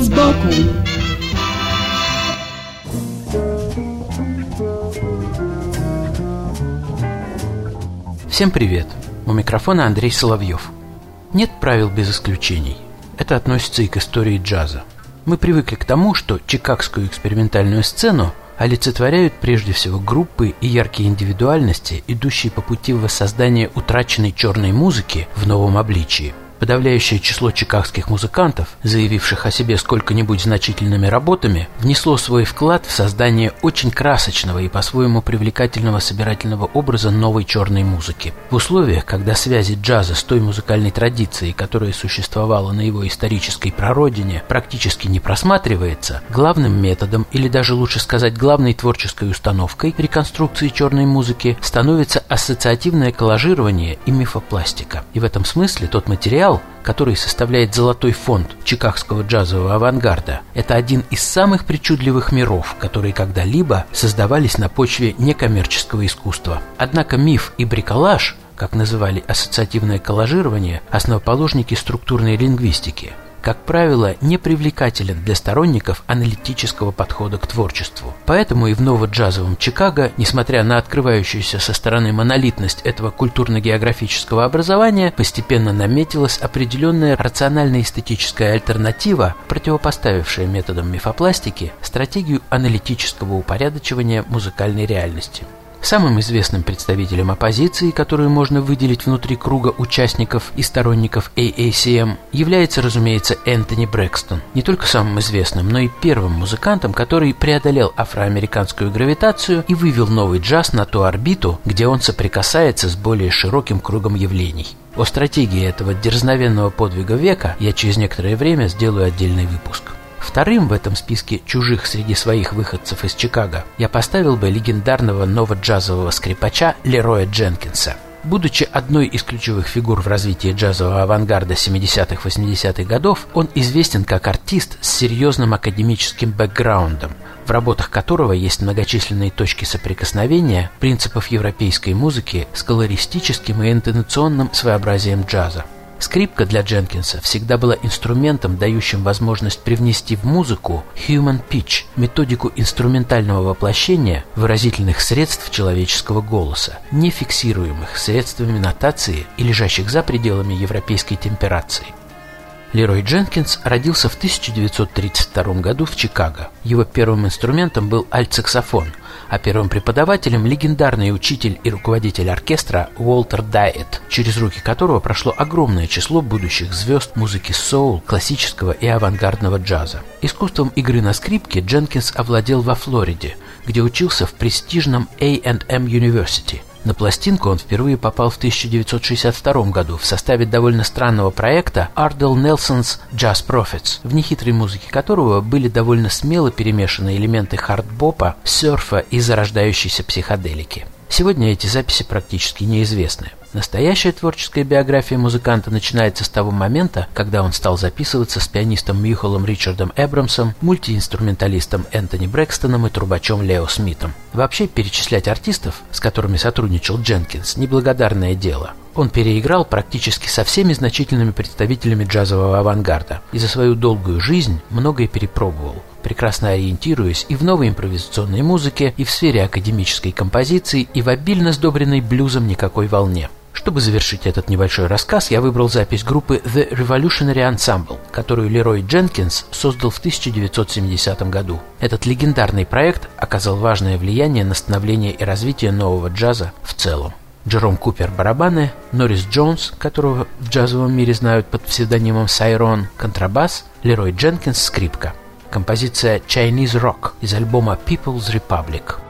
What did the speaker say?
Вид сбоку Всем привет! У микрофона Андрей Соловьев. Нет правил без исключений. Это относится и к истории джаза. Мы привыкли к тому, что чикагскую экспериментальную сцену олицетворяют прежде всего группы и яркие индивидуальности, идущие по пути воссоздания утраченной черной музыки в новом обличии – Подавляющее число чикагских музыкантов, заявивших о себе сколько-нибудь значительными работами, внесло свой вклад в создание очень красочного и по-своему привлекательного собирательного образа новой черной музыки. В условиях, когда связи джаза с той музыкальной традицией, которая существовала на его исторической прародине, практически не просматривается, главным методом, или даже лучше сказать главной творческой установкой реконструкции черной музыки становится ассоциативное коллажирование и мифопластика. И в этом смысле тот материал, материал, который составляет золотой фонд чикагского джазового авангарда, это один из самых причудливых миров, которые когда-либо создавались на почве некоммерческого искусства. Однако миф и бриколаж как называли ассоциативное коллажирование, основоположники структурной лингвистики – как правило, не привлекателен для сторонников аналитического подхода к творчеству. Поэтому и в ново-джазовом Чикаго, несмотря на открывающуюся со стороны монолитность этого культурно-географического образования, постепенно наметилась определенная рационально-эстетическая альтернатива, противопоставившая методам мифопластики стратегию аналитического упорядочивания музыкальной реальности. Самым известным представителем оппозиции, которую можно выделить внутри круга участников и сторонников AACM, является, разумеется, Энтони Брэкстон. Не только самым известным, но и первым музыкантом, который преодолел афроамериканскую гравитацию и вывел новый джаз на ту орбиту, где он соприкасается с более широким кругом явлений. О стратегии этого дерзновенного подвига века я через некоторое время сделаю отдельный выпуск. Вторым в этом списке чужих среди своих выходцев из Чикаго я поставил бы легендарного ново-джазового скрипача Лероя Дженкинса. Будучи одной из ключевых фигур в развитии джазового авангарда 70-80-х годов, он известен как артист с серьезным академическим бэкграундом, в работах которого есть многочисленные точки соприкосновения принципов европейской музыки с колористическим и интонационным своеобразием джаза. Скрипка для Дженкинса всегда была инструментом, дающим возможность привнести в музыку human pitch, методику инструментального воплощения выразительных средств человеческого голоса, не фиксируемых средствами нотации и лежащих за пределами европейской темперации. Лерой Дженкинс родился в 1932 году в Чикаго. Его первым инструментом был альтсаксофон, а первым преподавателем – легендарный учитель и руководитель оркестра Уолтер Дайет, через руки которого прошло огромное число будущих звезд музыки соул, классического и авангардного джаза. Искусством игры на скрипке Дженкинс овладел во Флориде, где учился в престижном A&M University – на пластинку он впервые попал в 1962 году в составе довольно странного проекта Ardell Nelson's Jazz Prophets, в нехитрой музыке которого были довольно смело перемешаны элементы хардбопа, серфа и зарождающейся психоделики. Сегодня эти записи практически неизвестны. Настоящая творческая биография музыканта начинается с того момента, когда он стал записываться с пианистом Мьюхолом Ричардом Эбрамсом, мультиинструменталистом Энтони Брэкстоном и трубачом Лео Смитом. Вообще перечислять артистов, с которыми сотрудничал Дженкинс, неблагодарное дело. Он переиграл практически со всеми значительными представителями джазового авангарда и за свою долгую жизнь многое перепробовал прекрасно ориентируясь и в новой импровизационной музыке, и в сфере академической композиции, и в обильно сдобренной блюзом никакой волне. Чтобы завершить этот небольшой рассказ, я выбрал запись группы The Revolutionary Ensemble, которую Лерой Дженкинс создал в 1970 году. Этот легендарный проект оказал важное влияние на становление и развитие нового джаза в целом. Джером Купер – барабаны, Норрис Джонс, которого в джазовом мире знают под псевдонимом Сайрон, контрабас, Лерой Дженкинс – скрипка. Композиция Chinese Rock из альбома People's Republic –